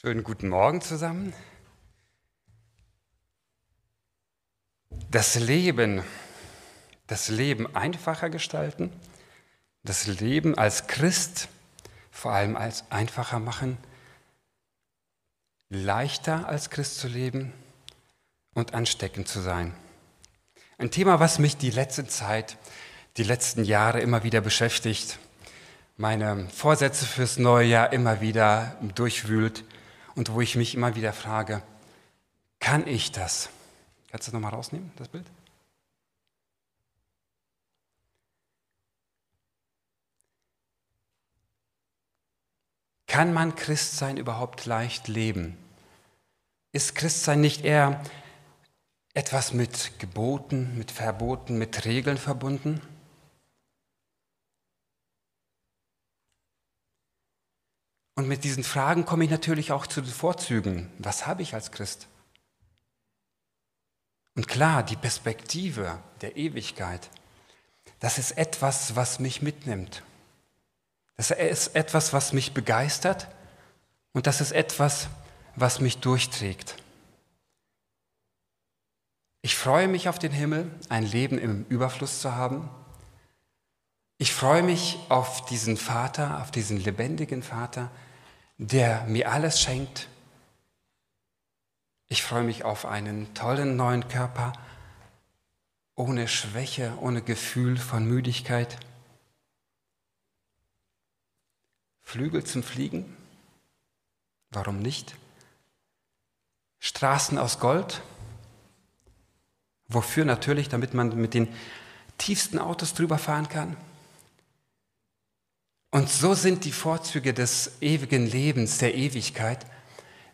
Schönen guten Morgen zusammen. Das Leben, das Leben einfacher gestalten, das Leben als Christ vor allem als einfacher machen, leichter als Christ zu leben und ansteckend zu sein. Ein Thema, was mich die letzte Zeit, die letzten Jahre immer wieder beschäftigt, meine Vorsätze fürs neue Jahr immer wieder durchwühlt und wo ich mich immer wieder frage, kann ich das? Kannst du das nochmal rausnehmen, das Bild? Kann man Christsein überhaupt leicht leben? Ist Christsein nicht eher etwas mit Geboten, mit Verboten, mit Regeln verbunden? Und mit diesen Fragen komme ich natürlich auch zu den Vorzügen. Was habe ich als Christ? Und klar, die Perspektive der Ewigkeit, das ist etwas, was mich mitnimmt. Das ist etwas, was mich begeistert und das ist etwas, was mich durchträgt. Ich freue mich auf den Himmel, ein Leben im Überfluss zu haben. Ich freue mich auf diesen Vater, auf diesen lebendigen Vater, der mir alles schenkt. Ich freue mich auf einen tollen neuen Körper, ohne Schwäche, ohne Gefühl von Müdigkeit. Flügel zum Fliegen? Warum nicht? Straßen aus Gold? Wofür natürlich, damit man mit den tiefsten Autos drüber fahren kann? Und so sind die Vorzüge des ewigen Lebens, der Ewigkeit,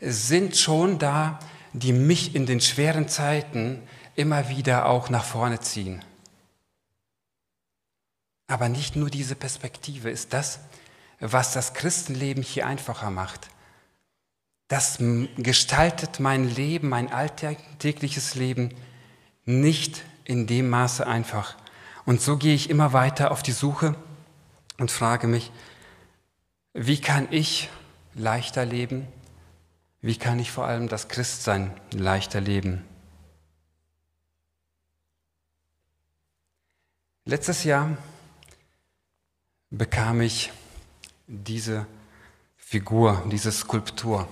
sind schon da, die mich in den schweren Zeiten immer wieder auch nach vorne ziehen. Aber nicht nur diese Perspektive ist das, was das Christenleben hier einfacher macht. Das gestaltet mein Leben, mein alltägliches Leben nicht in dem Maße einfach. Und so gehe ich immer weiter auf die Suche und frage mich, wie kann ich leichter leben? Wie kann ich vor allem das Christsein leichter leben? Letztes Jahr bekam ich diese Figur, diese Skulptur.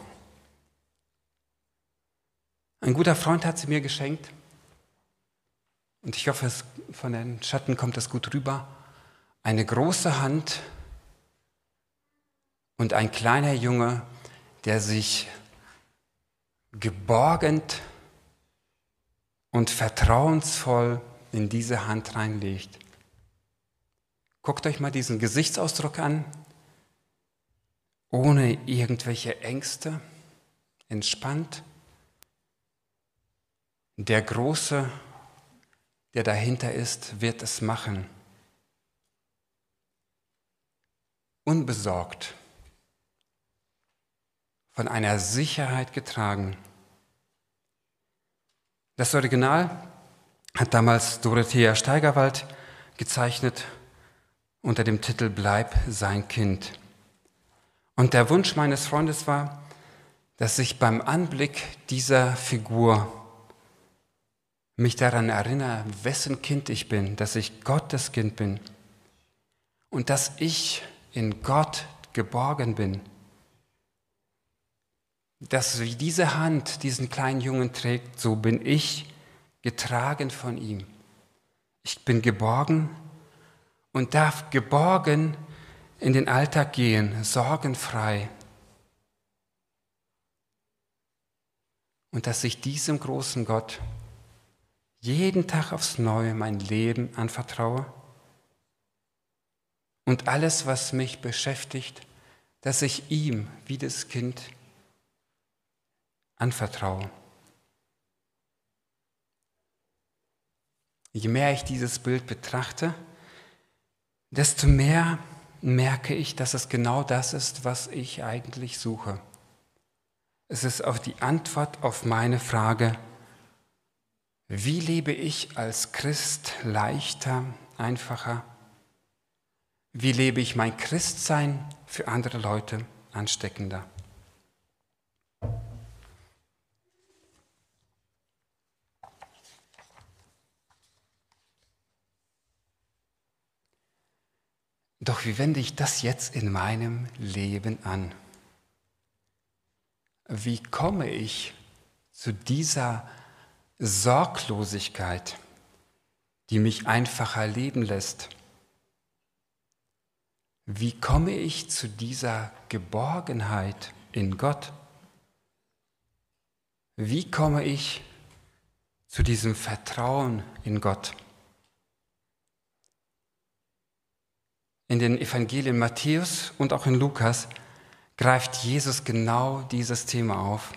Ein guter Freund hat sie mir geschenkt und ich hoffe, von den Schatten kommt das gut rüber eine große Hand und ein kleiner Junge, der sich geborgend und vertrauensvoll in diese Hand reinlegt. Guckt euch mal diesen Gesichtsausdruck an, ohne irgendwelche Ängste, entspannt. Der Große, der dahinter ist, wird es machen. Unbesorgt, von einer Sicherheit getragen. Das Original hat damals Dorothea Steigerwald gezeichnet unter dem Titel Bleib sein Kind. Und der Wunsch meines Freundes war, dass ich beim Anblick dieser Figur mich daran erinnere, wessen Kind ich bin, dass ich Gottes Kind bin und dass ich in Gott geborgen bin. Dass wie diese Hand diesen kleinen Jungen trägt, so bin ich getragen von ihm. Ich bin geborgen und darf geborgen in den Alltag gehen, sorgenfrei. Und dass ich diesem großen Gott jeden Tag aufs Neue mein Leben anvertraue und alles, was mich beschäftigt, dass ich ihm wie das Kind anvertraue. Je mehr ich dieses Bild betrachte, desto mehr merke ich, dass es genau das ist, was ich eigentlich suche. Es ist auf die Antwort auf meine Frage, wie lebe ich als Christ leichter, einfacher wie lebe ich mein Christsein für andere Leute ansteckender. Doch wie wende ich das jetzt in meinem Leben an? Wie komme ich zu dieser Sorglosigkeit, die mich einfacher leben lässt? Wie komme ich zu dieser Geborgenheit in Gott? Wie komme ich zu diesem Vertrauen in Gott? In den Evangelien Matthäus und auch in Lukas greift Jesus genau dieses Thema auf.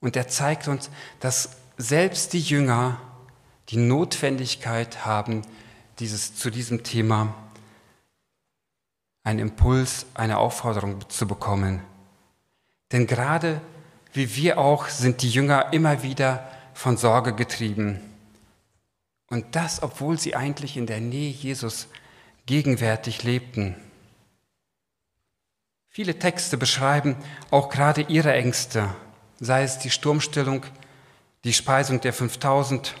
Und er zeigt uns, dass selbst die Jünger die Notwendigkeit haben, dieses, zu diesem Thema einen Impuls, eine Aufforderung zu bekommen. Denn gerade wie wir auch sind die Jünger immer wieder von Sorge getrieben. Und das, obwohl sie eigentlich in der Nähe Jesus gegenwärtig lebten. Viele Texte beschreiben auch gerade ihre Ängste, sei es die Sturmstellung, die Speisung der 5000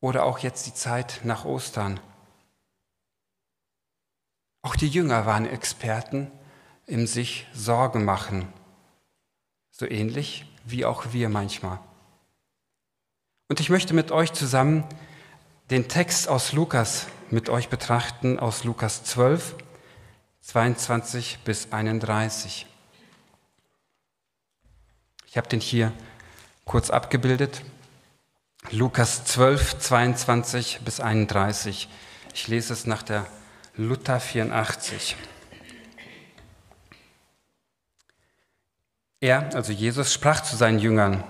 oder auch jetzt die Zeit nach Ostern. Auch die Jünger waren Experten im sich Sorgen machen, so ähnlich wie auch wir manchmal. Und ich möchte mit euch zusammen den Text aus Lukas mit euch betrachten, aus Lukas 12, 22 bis 31. Ich habe den hier kurz abgebildet. Lukas 12, 22 bis 31. Ich lese es nach der Luther 84. Er, also Jesus, sprach zu seinen Jüngern,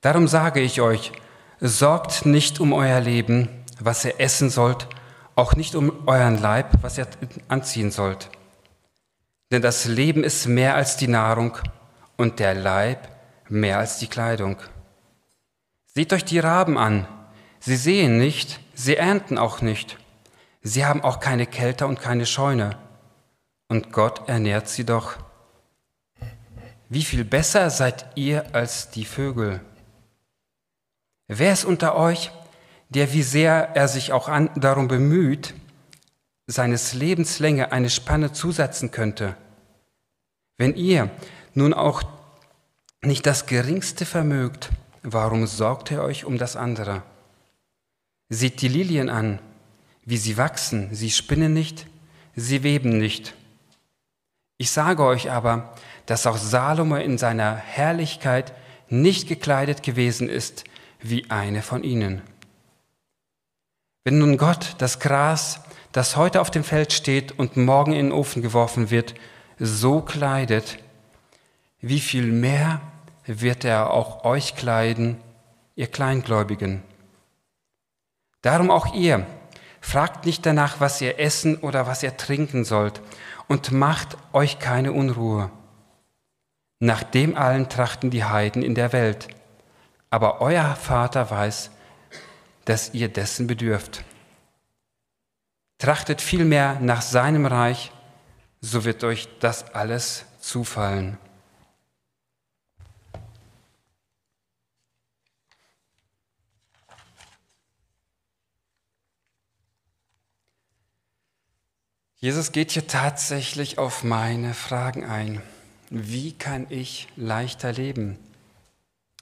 Darum sage ich euch, sorgt nicht um euer Leben, was ihr essen sollt, auch nicht um euren Leib, was ihr anziehen sollt. Denn das Leben ist mehr als die Nahrung und der Leib mehr als die Kleidung. Seht euch die Raben an. Sie sehen nicht, sie ernten auch nicht. Sie haben auch keine Kälte und keine Scheune. Und Gott ernährt sie doch. Wie viel besser seid ihr als die Vögel? Wer ist unter euch, der wie sehr er sich auch an, darum bemüht, seines Lebenslänge eine Spanne zusetzen könnte? Wenn ihr nun auch nicht das Geringste vermögt, warum sorgt ihr euch um das andere? Seht die Lilien an, wie sie wachsen, sie spinnen nicht, sie weben nicht. Ich sage euch aber, dass auch Salomo in seiner Herrlichkeit nicht gekleidet gewesen ist wie eine von ihnen. Wenn nun Gott das Gras, das heute auf dem Feld steht und morgen in den Ofen geworfen wird, so kleidet, wie viel mehr wird er auch euch kleiden, ihr Kleingläubigen. Darum auch ihr, fragt nicht danach, was ihr essen oder was ihr trinken sollt, und macht euch keine Unruhe. Nach dem allen trachten die Heiden in der Welt. Aber euer Vater weiß, dass ihr dessen bedürft. Trachtet vielmehr nach seinem Reich, so wird euch das alles zufallen. Jesus geht hier tatsächlich auf meine Fragen ein. Wie kann ich leichter leben?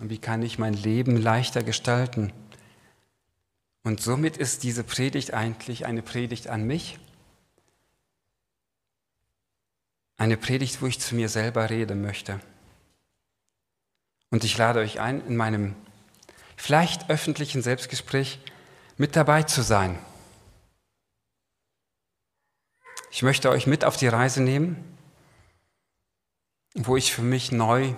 Wie kann ich mein Leben leichter gestalten? Und somit ist diese Predigt eigentlich eine Predigt an mich. Eine Predigt, wo ich zu mir selber reden möchte. Und ich lade euch ein, in meinem vielleicht öffentlichen Selbstgespräch mit dabei zu sein. Ich möchte euch mit auf die Reise nehmen, wo ich für mich neu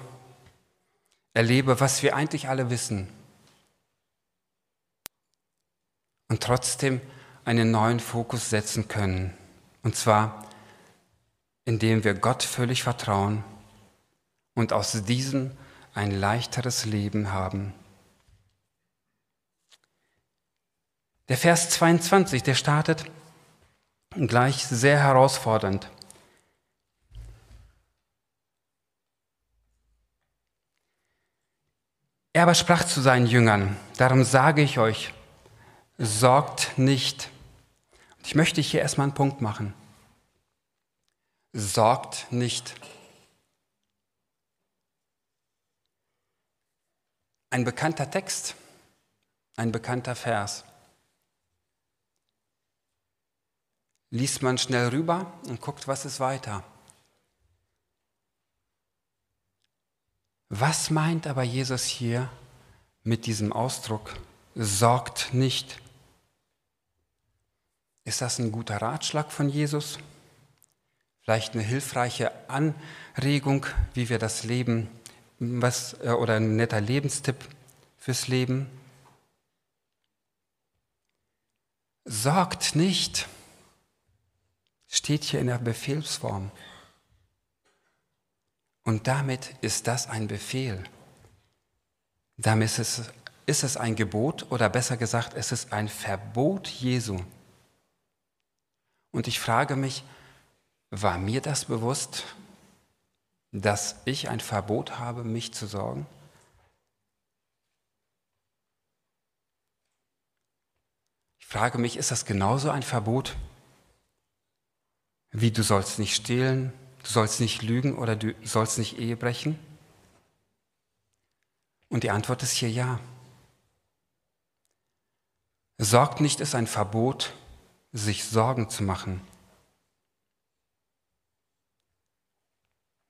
erlebe, was wir eigentlich alle wissen. Und trotzdem einen neuen Fokus setzen können. Und zwar, indem wir Gott völlig vertrauen und aus diesem ein leichteres Leben haben. Der Vers 22, der startet, gleich sehr herausfordernd. Er aber sprach zu seinen Jüngern, darum sage ich euch, sorgt nicht, Ich möchte hier erstmal einen Punkt machen. Sorgt nicht. Ein bekannter Text, ein bekannter Vers. Liest man schnell rüber und guckt, was ist weiter. Was meint aber Jesus hier mit diesem Ausdruck, sorgt nicht? Ist das ein guter Ratschlag von Jesus? Vielleicht eine hilfreiche Anregung, wie wir das Leben, was, äh, oder ein netter Lebenstipp fürs Leben? Sorgt nicht, steht hier in der Befehlsform. Und damit ist das ein Befehl. Damit ist es, ist es ein Gebot oder besser gesagt, es ist ein Verbot Jesu. Und ich frage mich, war mir das bewusst, dass ich ein Verbot habe, mich zu sorgen? Ich frage mich, ist das genauso ein Verbot, wie du sollst nicht stehlen, du sollst nicht lügen oder du sollst nicht Ehe brechen? Und die Antwort ist hier ja. Sorgt nicht ist ein Verbot, sich Sorgen zu machen.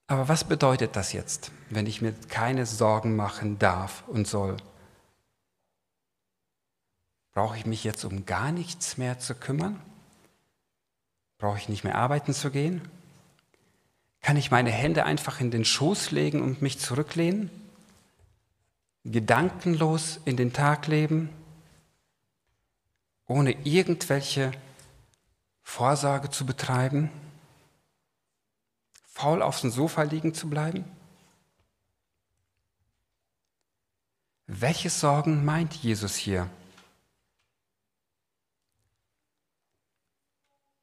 Aber was bedeutet das jetzt, wenn ich mir keine Sorgen machen darf und soll? Brauche ich mich jetzt um gar nichts mehr zu kümmern? Brauche ich nicht mehr arbeiten zu gehen? Kann ich meine Hände einfach in den Schoß legen und mich zurücklehnen? Gedankenlos in den Tag leben? Ohne irgendwelche Vorsorge zu betreiben? Faul auf dem Sofa liegen zu bleiben? Welche Sorgen meint Jesus hier?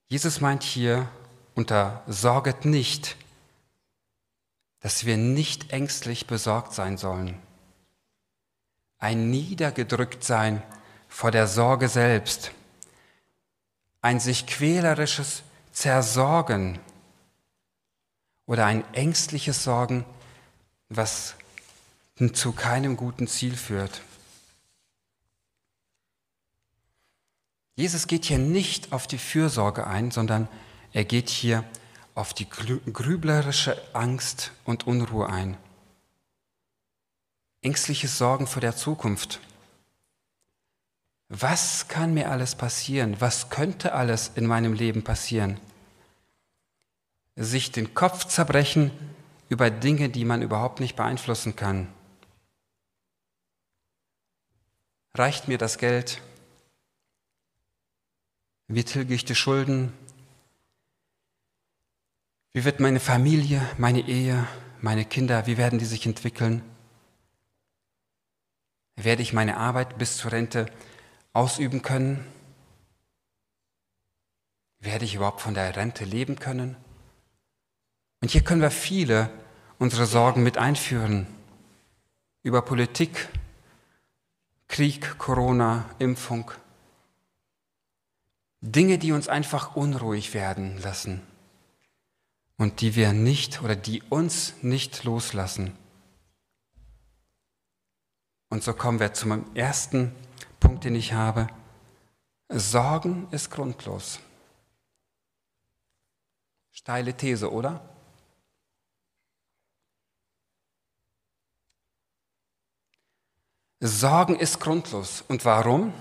Jesus meint hier unter Sorget nicht, dass wir nicht ängstlich besorgt sein sollen. Ein Niedergedrücktsein vor der Sorge selbst, ein sich quälerisches Zersorgen oder ein ängstliches Sorgen, was zu keinem guten Ziel führt. Jesus geht hier nicht auf die Fürsorge ein, sondern er geht hier auf die grüblerische Angst und Unruhe ein. Ängstliches Sorgen vor der Zukunft. Was kann mir alles passieren? Was könnte alles in meinem Leben passieren? Sich den Kopf zerbrechen über Dinge, die man überhaupt nicht beeinflussen kann. Reicht mir das Geld? Wie tilge ich die Schulden? Wie wird meine Familie, meine Ehe, meine Kinder, wie werden die sich entwickeln? Werde ich meine Arbeit bis zur Rente ausüben können? Werde ich überhaupt von der Rente leben können? Und hier können wir viele unsere Sorgen mit einführen. Über Politik, Krieg, Corona, Impfung, Dinge, die uns einfach unruhig werden lassen und die wir nicht oder die uns nicht loslassen. Und so kommen wir zum ersten Punkt, den ich habe. Sorgen ist grundlos. Steile These, oder? Sorgen ist grundlos. Und warum?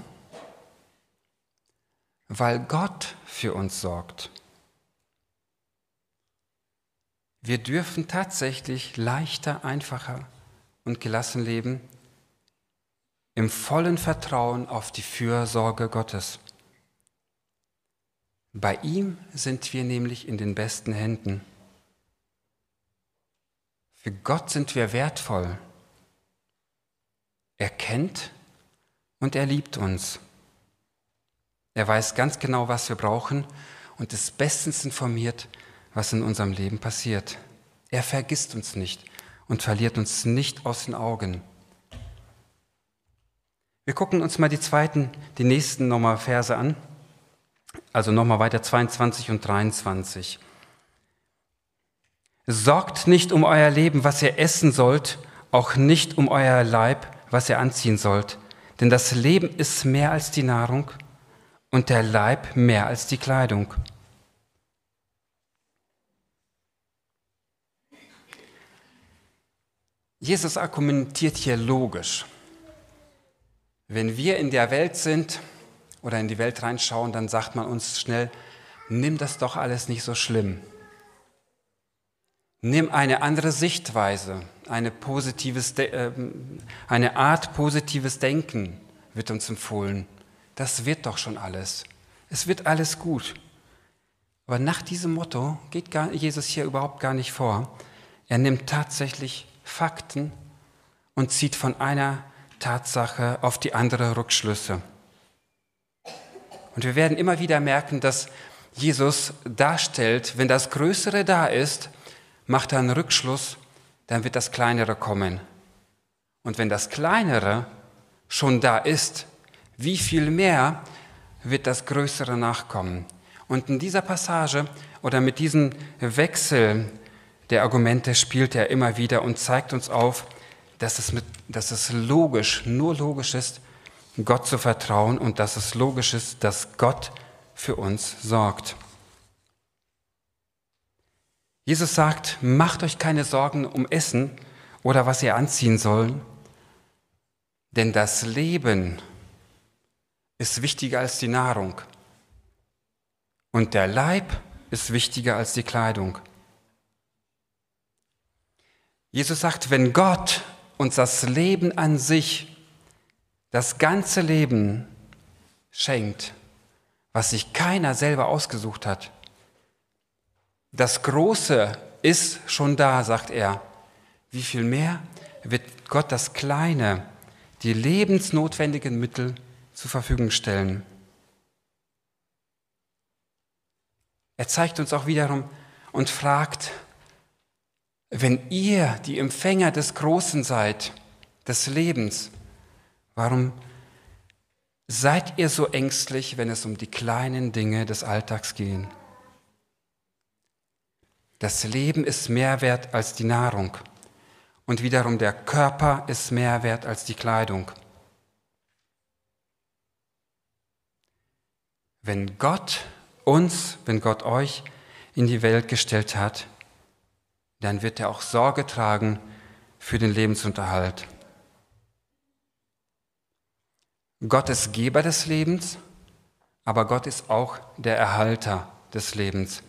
Weil Gott für uns sorgt. Wir dürfen tatsächlich leichter, einfacher und gelassen leben, im vollen Vertrauen auf die Fürsorge Gottes. Bei ihm sind wir nämlich in den besten Händen. Für Gott sind wir wertvoll. Er kennt und er liebt uns. Er weiß ganz genau, was wir brauchen und ist bestens informiert, was in unserem Leben passiert. Er vergisst uns nicht und verliert uns nicht aus den Augen. Wir gucken uns mal die zweiten, die nächsten nochmal Verse an. Also nochmal weiter 22 und 23. Sorgt nicht um euer Leben, was ihr essen sollt, auch nicht um euer Leib, was ihr anziehen sollt. Denn das Leben ist mehr als die Nahrung und der Leib mehr als die Kleidung. Jesus argumentiert hier logisch. Wenn wir in der Welt sind oder in die Welt reinschauen, dann sagt man uns schnell, nimm das doch alles nicht so schlimm. Nimm eine andere Sichtweise, eine, positives, äh, eine Art positives Denken wird uns empfohlen. Das wird doch schon alles. Es wird alles gut. Aber nach diesem Motto geht Jesus hier überhaupt gar nicht vor. Er nimmt tatsächlich Fakten und zieht von einer Tatsache auf die andere Rückschlüsse. Und wir werden immer wieder merken, dass Jesus darstellt, wenn das Größere da ist, macht er einen Rückschluss, dann wird das Kleinere kommen. Und wenn das Kleinere schon da ist, wie viel mehr wird das Größere nachkommen? Und in dieser Passage oder mit diesem Wechsel der Argumente spielt er immer wieder und zeigt uns auf, dass es, mit, dass es logisch, nur logisch ist, Gott zu vertrauen und dass es logisch ist, dass Gott für uns sorgt. Jesus sagt, macht euch keine Sorgen um Essen oder was ihr anziehen sollt, denn das Leben ist wichtiger als die Nahrung und der Leib ist wichtiger als die Kleidung. Jesus sagt, wenn Gott uns das Leben an sich, das ganze Leben schenkt, was sich keiner selber ausgesucht hat, das Große ist schon da, sagt er. Wie viel mehr wird Gott das Kleine, die lebensnotwendigen Mittel zur Verfügung stellen? Er zeigt uns auch wiederum und fragt, wenn ihr die Empfänger des Großen seid, des Lebens, warum seid ihr so ängstlich, wenn es um die kleinen Dinge des Alltags geht? Das Leben ist mehr wert als die Nahrung und wiederum der Körper ist mehr wert als die Kleidung. Wenn Gott uns, wenn Gott euch in die Welt gestellt hat, dann wird er auch Sorge tragen für den Lebensunterhalt. Gott ist Geber des Lebens, aber Gott ist auch der Erhalter des Lebens.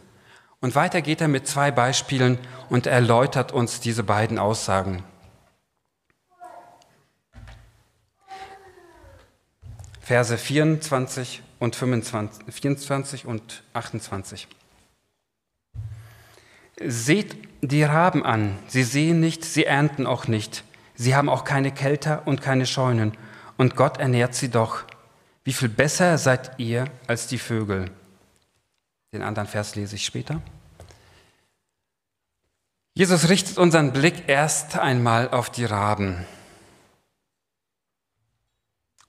Und weiter geht er mit zwei Beispielen und erläutert uns diese beiden Aussagen. Verse 24 und 25, 24 und 28. Seht die Raben an, sie sehen nicht, sie ernten auch nicht, sie haben auch keine Kälter und keine Scheunen, und Gott ernährt sie doch. Wie viel besser seid ihr als die Vögel? Den anderen Vers lese ich später. Jesus richtet unseren Blick erst einmal auf die Raben.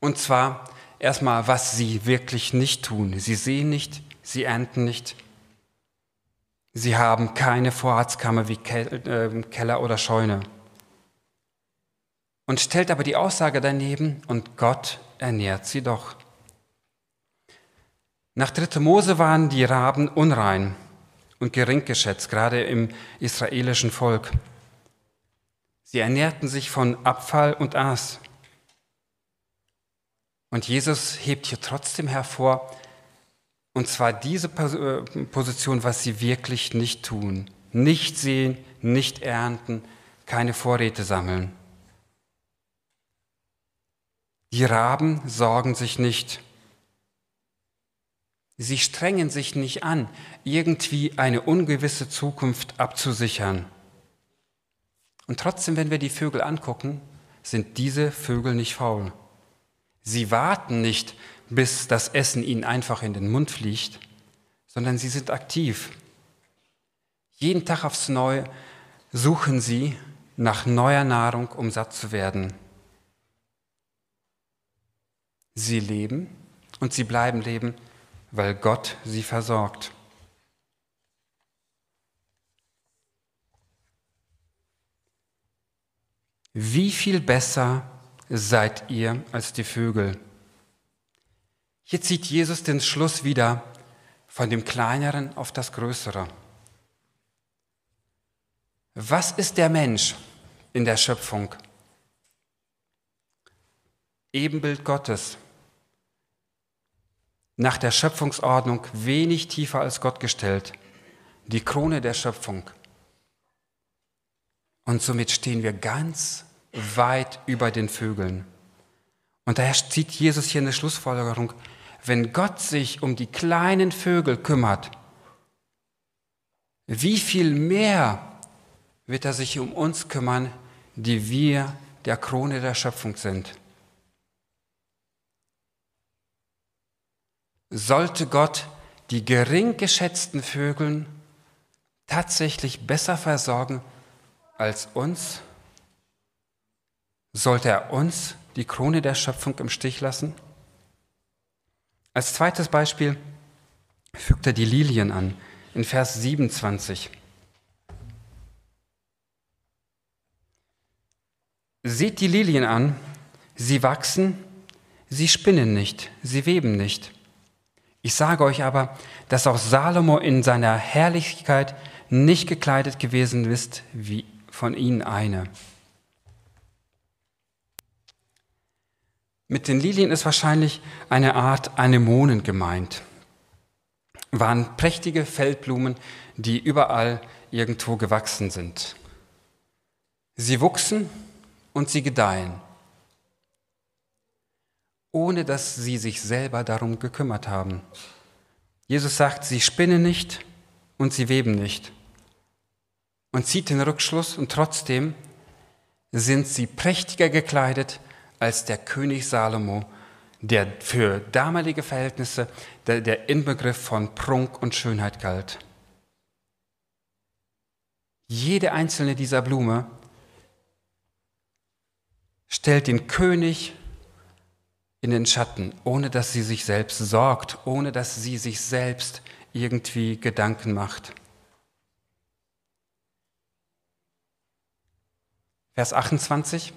Und zwar erstmal, was sie wirklich nicht tun. Sie sehen nicht, sie ernten nicht. Sie haben keine Vorratskammer wie äh, Keller oder Scheune. Und stellt aber die Aussage daneben, und Gott ernährt sie doch. Nach 3. Mose waren die Raben unrein und gering geschätzt, gerade im israelischen Volk. Sie ernährten sich von Abfall und Aas. Und Jesus hebt hier trotzdem hervor, und zwar diese äh, Position, was sie wirklich nicht tun. Nicht sehen, nicht ernten, keine Vorräte sammeln. Die Raben sorgen sich nicht. Sie strengen sich nicht an, irgendwie eine ungewisse Zukunft abzusichern. Und trotzdem, wenn wir die Vögel angucken, sind diese Vögel nicht faul. Sie warten nicht, bis das Essen ihnen einfach in den Mund fliegt, sondern sie sind aktiv. Jeden Tag aufs Neue suchen sie nach neuer Nahrung, um satt zu werden. Sie leben und sie bleiben leben weil Gott sie versorgt. Wie viel besser seid ihr als die Vögel? Hier zieht Jesus den Schluss wieder von dem Kleineren auf das Größere. Was ist der Mensch in der Schöpfung? Ebenbild Gottes. Nach der Schöpfungsordnung wenig tiefer als Gott gestellt. Die Krone der Schöpfung. Und somit stehen wir ganz weit über den Vögeln. Und daher zieht Jesus hier eine Schlussfolgerung wenn Gott sich um die kleinen Vögel kümmert, wie viel mehr wird er sich um uns kümmern, die wir der Krone der Schöpfung sind. Sollte Gott die gering geschätzten Vögel tatsächlich besser versorgen als uns? Sollte er uns die Krone der Schöpfung im Stich lassen? Als zweites Beispiel fügt er die Lilien an in Vers 27. Seht die Lilien an, sie wachsen, sie spinnen nicht, sie weben nicht. Ich sage euch aber, dass auch Salomo in seiner Herrlichkeit nicht gekleidet gewesen ist wie von ihnen eine. Mit den Lilien ist wahrscheinlich eine Art Anemonen gemeint. Waren prächtige Feldblumen, die überall irgendwo gewachsen sind. Sie wuchsen und sie gedeihen, ohne dass sie sich selber darum gekümmert haben. Jesus sagt, sie spinnen nicht und sie weben nicht. Und zieht den Rückschluss und trotzdem sind sie prächtiger gekleidet als der König Salomo, der für damalige Verhältnisse der, der Inbegriff von Prunk und Schönheit galt. Jede einzelne dieser Blume stellt den König in den Schatten, ohne dass sie sich selbst sorgt, ohne dass sie sich selbst irgendwie Gedanken macht. Vers 28.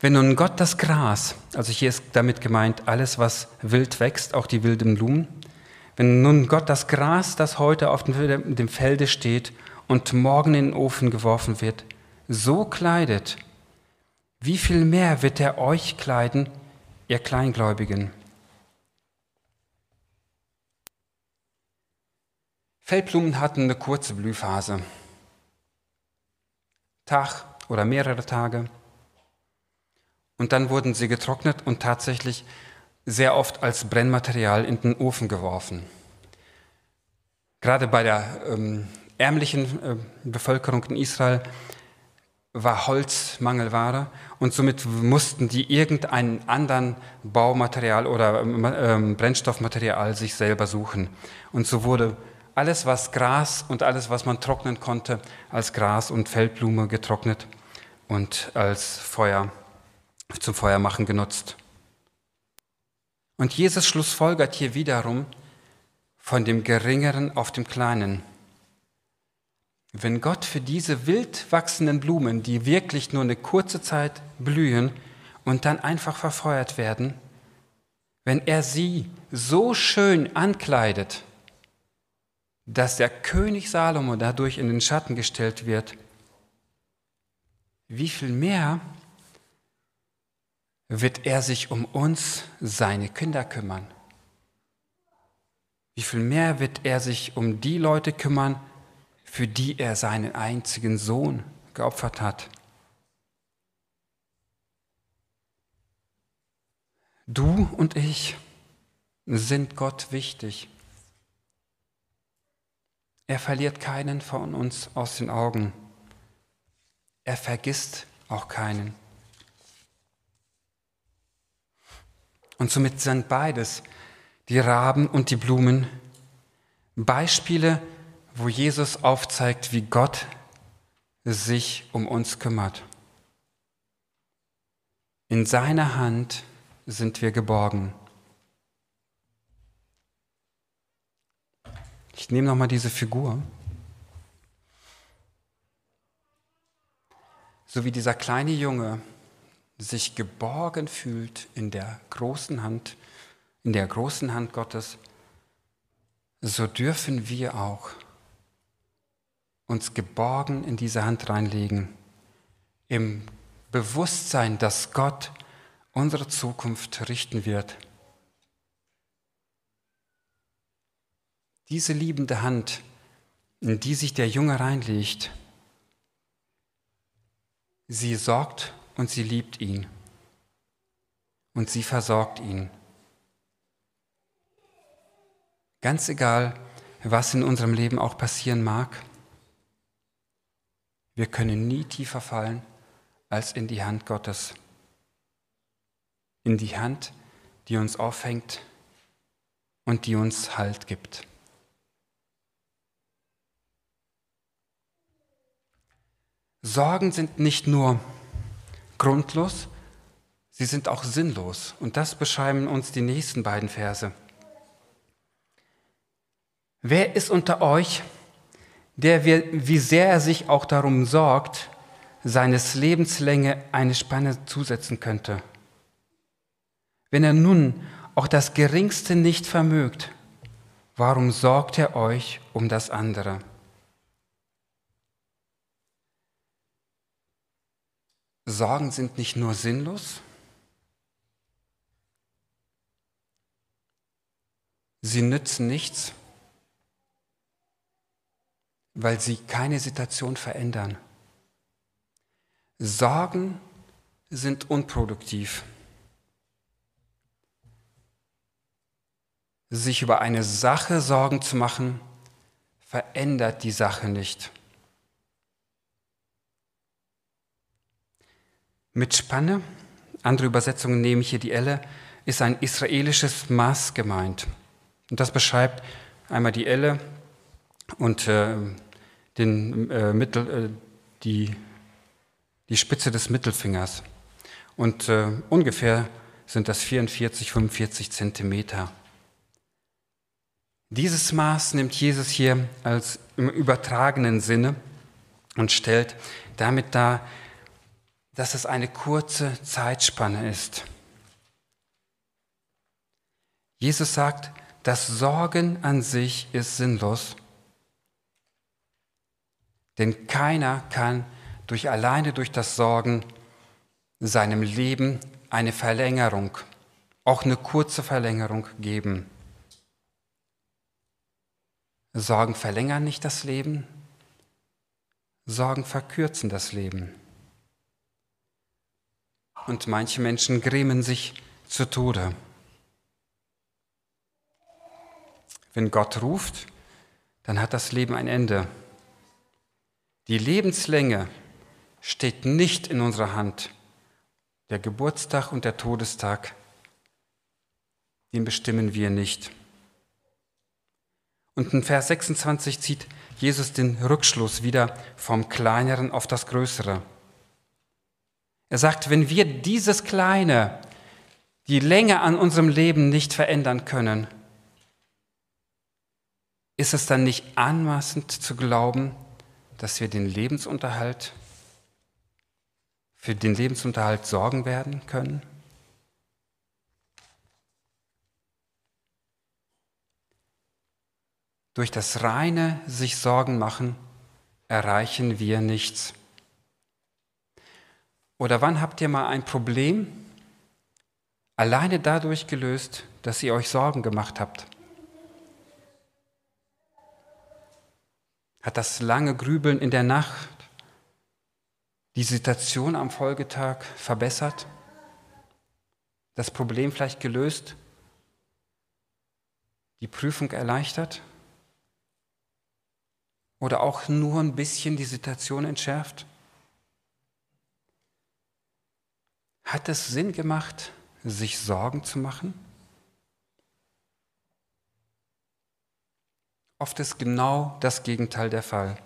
Wenn nun Gott das Gras, also hier ist damit gemeint alles, was wild wächst, auch die wilden Blumen, wenn nun Gott das Gras, das heute auf dem Felde steht und morgen in den Ofen geworfen wird, so kleidet, wie viel mehr wird er euch kleiden, ihr Kleingläubigen? Feldblumen hatten eine kurze Blühphase. Tag oder mehrere Tage. Und dann wurden sie getrocknet und tatsächlich sehr oft als Brennmaterial in den Ofen geworfen. Gerade bei der ähm, ärmlichen äh, Bevölkerung in Israel war Holz Mangelware und somit mussten die irgendeinen anderen Baumaterial oder ähm, Brennstoffmaterial sich selber suchen. Und so wurde alles, was Gras und alles, was man trocknen konnte, als Gras und Feldblume getrocknet und als Feuer zum Feuermachen genutzt. Und Jesus schlussfolgert hier wiederum von dem Geringeren auf dem Kleinen. Wenn Gott für diese wild wachsenden Blumen, die wirklich nur eine kurze Zeit blühen und dann einfach verfeuert werden, wenn er sie so schön ankleidet, dass der König Salomo dadurch in den Schatten gestellt wird, wie viel mehr wird er sich um uns, seine Kinder, kümmern? Wie viel mehr wird er sich um die Leute kümmern, für die er seinen einzigen Sohn geopfert hat? Du und ich sind Gott wichtig. Er verliert keinen von uns aus den Augen. Er vergisst auch keinen. Und somit sind beides, die Raben und die Blumen, Beispiele, wo Jesus aufzeigt, wie Gott sich um uns kümmert. In seiner Hand sind wir geborgen. Ich nehme nochmal diese Figur. So wie dieser kleine Junge sich geborgen fühlt in der großen Hand, in der großen Hand Gottes, so dürfen wir auch uns geborgen in diese Hand reinlegen, im Bewusstsein, dass Gott unsere Zukunft richten wird. Diese liebende Hand, in die sich der Junge reinlegt, sie sorgt und sie liebt ihn und sie versorgt ihn. Ganz egal, was in unserem Leben auch passieren mag, wir können nie tiefer fallen als in die Hand Gottes. In die Hand, die uns aufhängt und die uns Halt gibt. Sorgen sind nicht nur grundlos, sie sind auch sinnlos. Und das beschreiben uns die nächsten beiden Verse. Wer ist unter euch, der, wie sehr er sich auch darum sorgt, seines Lebenslänge eine Spanne zusetzen könnte? Wenn er nun auch das Geringste nicht vermögt, warum sorgt er euch um das andere? Sorgen sind nicht nur sinnlos, sie nützen nichts, weil sie keine Situation verändern. Sorgen sind unproduktiv. Sich über eine Sache Sorgen zu machen, verändert die Sache nicht. Mit Spanne, andere Übersetzungen nehmen hier die Elle, ist ein israelisches Maß gemeint. Und das beschreibt einmal die Elle und äh, den, äh, Mittel, äh, die, die Spitze des Mittelfingers. Und äh, ungefähr sind das 44, 45 Zentimeter. Dieses Maß nimmt Jesus hier als im übertragenen Sinne und stellt damit dar, dass es eine kurze Zeitspanne ist. Jesus sagt, das Sorgen an sich ist sinnlos, denn keiner kann durch alleine durch das Sorgen seinem Leben eine Verlängerung, auch eine kurze Verlängerung geben. Sorgen verlängern nicht das Leben, Sorgen verkürzen das Leben und manche Menschen grämen sich zu Tode. Wenn Gott ruft, dann hat das Leben ein Ende. Die Lebenslänge steht nicht in unserer Hand. Der Geburtstag und der Todestag, den bestimmen wir nicht. Und in Vers 26 zieht Jesus den Rückschluss wieder vom Kleineren auf das Größere. Er sagt, wenn wir dieses Kleine, die Länge an unserem Leben nicht verändern können, ist es dann nicht anmaßend zu glauben, dass wir den Lebensunterhalt, für den Lebensunterhalt sorgen werden können? Durch das reine sich Sorgen machen erreichen wir nichts. Oder wann habt ihr mal ein Problem alleine dadurch gelöst, dass ihr euch Sorgen gemacht habt? Hat das lange Grübeln in der Nacht die Situation am Folgetag verbessert? Das Problem vielleicht gelöst? Die Prüfung erleichtert? Oder auch nur ein bisschen die Situation entschärft? Hat es Sinn gemacht, sich Sorgen zu machen? Oft ist genau das Gegenteil der Fall.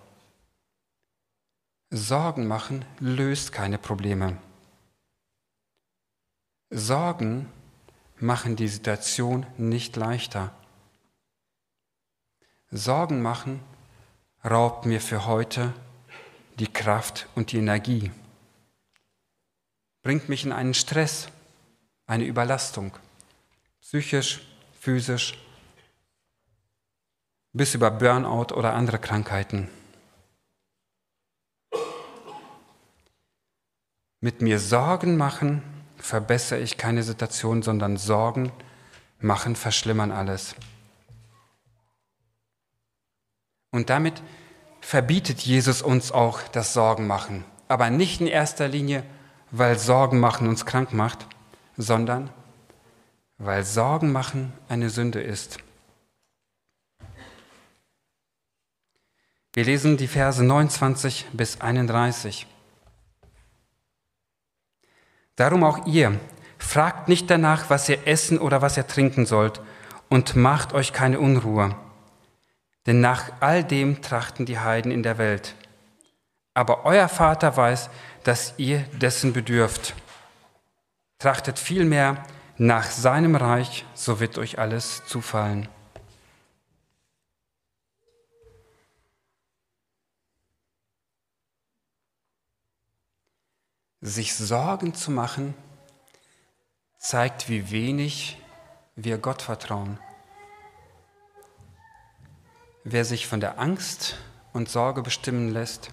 Sorgen machen löst keine Probleme. Sorgen machen die Situation nicht leichter. Sorgen machen raubt mir für heute die Kraft und die Energie, bringt mich in einen Stress, eine Überlastung, psychisch, physisch, bis über Burnout oder andere Krankheiten. Mit mir Sorgen machen verbessere ich keine Situation, sondern Sorgen machen verschlimmern alles. Und damit verbietet Jesus uns auch das Sorgenmachen. Aber nicht in erster Linie, weil Sorgen machen uns krank macht, sondern weil Sorgen machen eine Sünde ist. Wir lesen die Verse 29 bis 31. Darum auch ihr, fragt nicht danach, was ihr essen oder was ihr trinken sollt, und macht euch keine Unruhe denn nach all dem trachten die Heiden in der Welt. Aber euer Vater weiß, dass ihr dessen bedürft. Trachtet vielmehr nach seinem Reich, so wird euch alles zufallen. Sich Sorgen zu machen, zeigt, wie wenig wir Gott vertrauen. Wer sich von der Angst und Sorge bestimmen lässt,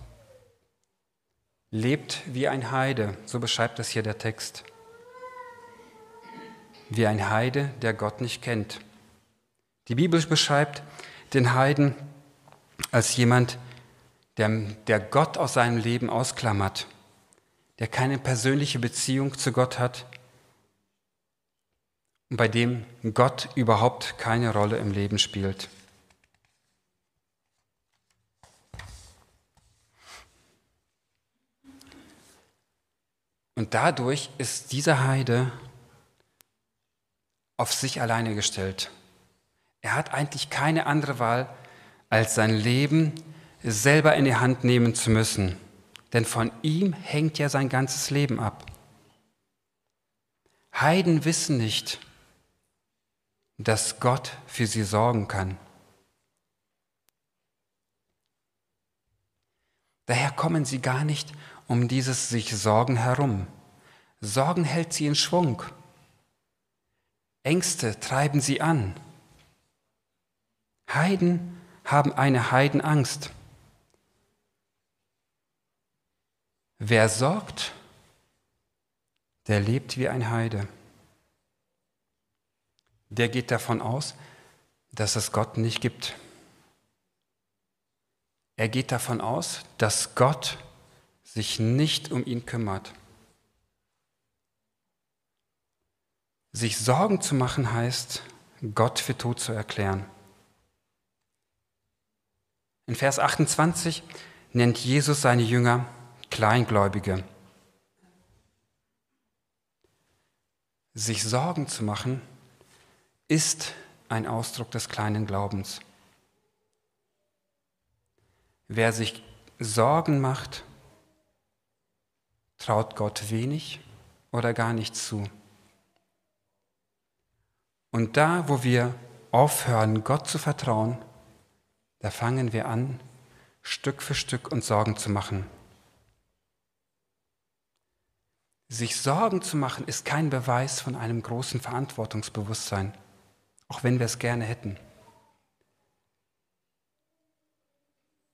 lebt wie ein Heide, so beschreibt es hier der Text. Wie ein Heide, der Gott nicht kennt. Die Bibel beschreibt den Heiden als jemand, der, der Gott aus seinem Leben ausklammert, der keine persönliche Beziehung zu Gott hat und bei dem Gott überhaupt keine Rolle im Leben spielt. Und dadurch ist dieser Heide auf sich alleine gestellt. Er hat eigentlich keine andere Wahl, als sein Leben selber in die Hand nehmen zu müssen. Denn von ihm hängt ja sein ganzes Leben ab. Heiden wissen nicht, dass Gott für sie sorgen kann. Daher kommen sie gar nicht um dieses sich Sorgen herum. Sorgen hält sie in Schwung. Ängste treiben sie an. Heiden haben eine Heidenangst. Wer sorgt, der lebt wie ein Heide. Der geht davon aus, dass es Gott nicht gibt. Er geht davon aus, dass Gott sich nicht um ihn kümmert. Sich Sorgen zu machen heißt, Gott für tot zu erklären. In Vers 28 nennt Jesus seine Jünger Kleingläubige. Sich Sorgen zu machen ist ein Ausdruck des kleinen Glaubens. Wer sich Sorgen macht, traut Gott wenig oder gar nicht zu. Und da, wo wir aufhören, Gott zu vertrauen, da fangen wir an, Stück für Stück uns Sorgen zu machen. Sich Sorgen zu machen ist kein Beweis von einem großen Verantwortungsbewusstsein, auch wenn wir es gerne hätten.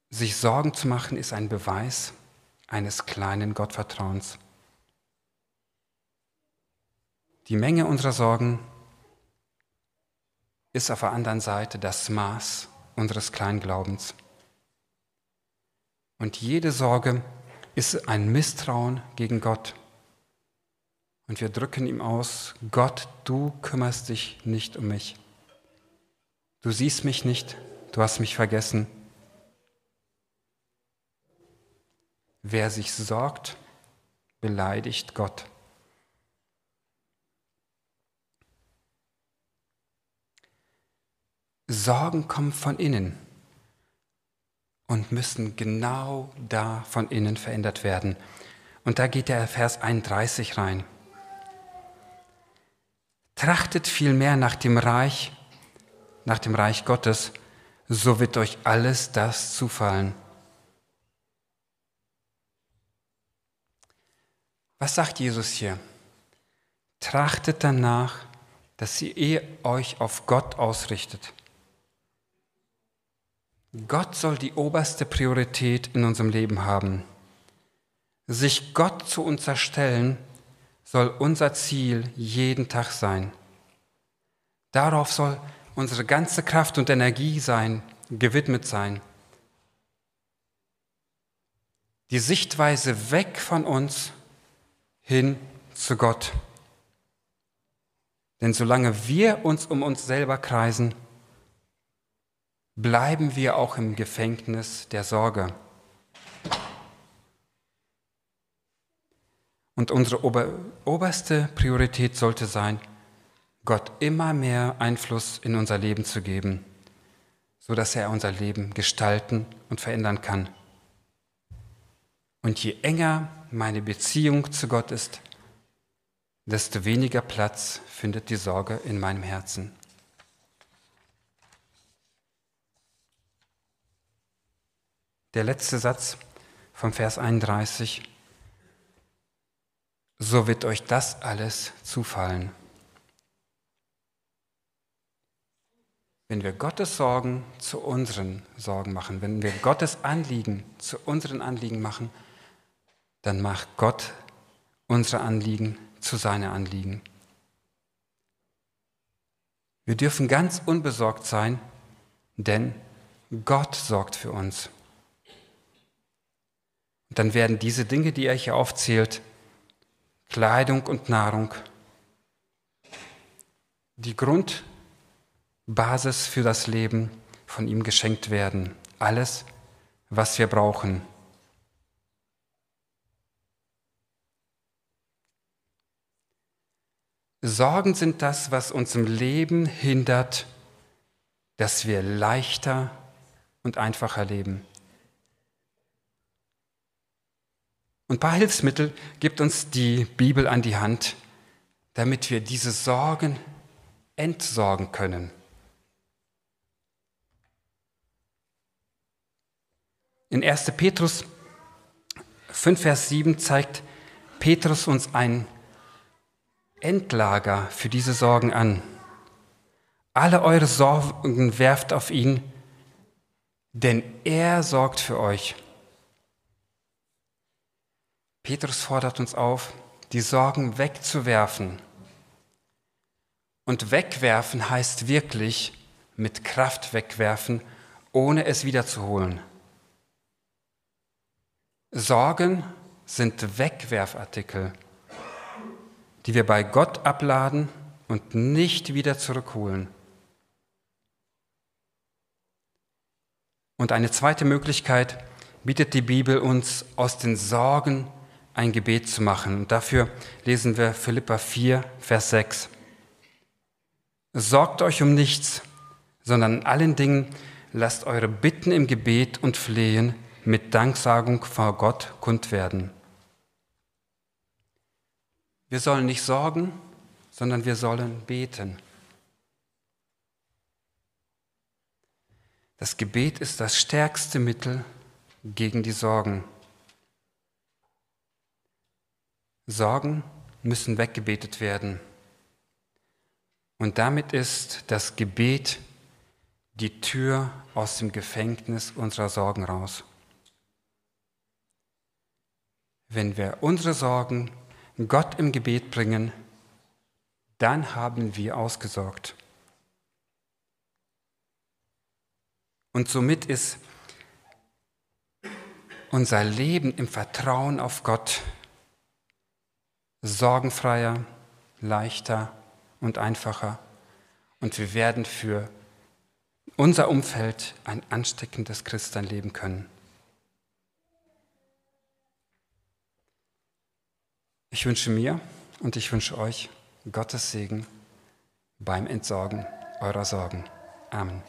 Sich Sorgen zu machen ist ein Beweis eines kleinen Gottvertrauens. Die Menge unserer Sorgen ist auf der anderen Seite das Maß unseres Kleinglaubens. Und jede Sorge ist ein Misstrauen gegen Gott. Und wir drücken ihm aus, Gott, du kümmerst dich nicht um mich. Du siehst mich nicht, du hast mich vergessen. Wer sich sorgt, beleidigt Gott. Sorgen kommen von innen und müssen genau da von innen verändert werden. Und da geht der Vers 31 rein. Trachtet vielmehr nach dem Reich, nach dem Reich Gottes, so wird euch alles das zufallen. Was sagt Jesus hier? Trachtet danach, dass ihr euch auf Gott ausrichtet. Gott soll die oberste Priorität in unserem Leben haben. Sich Gott zu unterstellen, soll unser Ziel jeden Tag sein. Darauf soll unsere ganze Kraft und Energie sein, gewidmet sein. Die Sichtweise weg von uns hin zu Gott. Denn solange wir uns um uns selber kreisen, bleiben wir auch im Gefängnis der Sorge. Und unsere ober oberste Priorität sollte sein, Gott immer mehr Einfluss in unser Leben zu geben, sodass er unser Leben gestalten und verändern kann. Und je enger meine Beziehung zu Gott ist, desto weniger Platz findet die Sorge in meinem Herzen. Der letzte Satz vom Vers 31. So wird euch das alles zufallen. Wenn wir Gottes Sorgen zu unseren Sorgen machen, wenn wir Gottes Anliegen zu unseren Anliegen machen, dann macht Gott unsere Anliegen zu seinen Anliegen. Wir dürfen ganz unbesorgt sein, denn Gott sorgt für uns. Und dann werden diese Dinge, die er hier aufzählt, Kleidung und Nahrung, die Grundbasis für das Leben von ihm geschenkt werden. Alles, was wir brauchen. Sorgen sind das, was uns im Leben hindert, dass wir leichter und einfacher leben. Und ein paar Hilfsmittel gibt uns die Bibel an die Hand, damit wir diese Sorgen entsorgen können. In 1. Petrus 5, Vers 7 zeigt Petrus uns ein Endlager für diese Sorgen an. Alle eure Sorgen werft auf ihn, denn er sorgt für euch. Petrus fordert uns auf, die Sorgen wegzuwerfen. Und wegwerfen heißt wirklich mit Kraft wegwerfen, ohne es wiederzuholen. Sorgen sind Wegwerfartikel die wir bei Gott abladen und nicht wieder zurückholen. Und eine zweite Möglichkeit bietet die Bibel uns, aus den Sorgen ein Gebet zu machen. Und dafür lesen wir Philippa 4, Vers 6. Sorgt euch um nichts, sondern in allen Dingen lasst eure Bitten im Gebet und Flehen mit Danksagung vor Gott kund werden. Wir sollen nicht sorgen, sondern wir sollen beten. Das Gebet ist das stärkste Mittel gegen die Sorgen. Sorgen müssen weggebetet werden. Und damit ist das Gebet die Tür aus dem Gefängnis unserer Sorgen raus. Wenn wir unsere Sorgen Gott im Gebet bringen, dann haben wir ausgesorgt. Und somit ist unser Leben im Vertrauen auf Gott sorgenfreier, leichter und einfacher. Und wir werden für unser Umfeld ein ansteckendes Christsein können. Ich wünsche mir und ich wünsche euch Gottes Segen beim Entsorgen eurer Sorgen. Amen.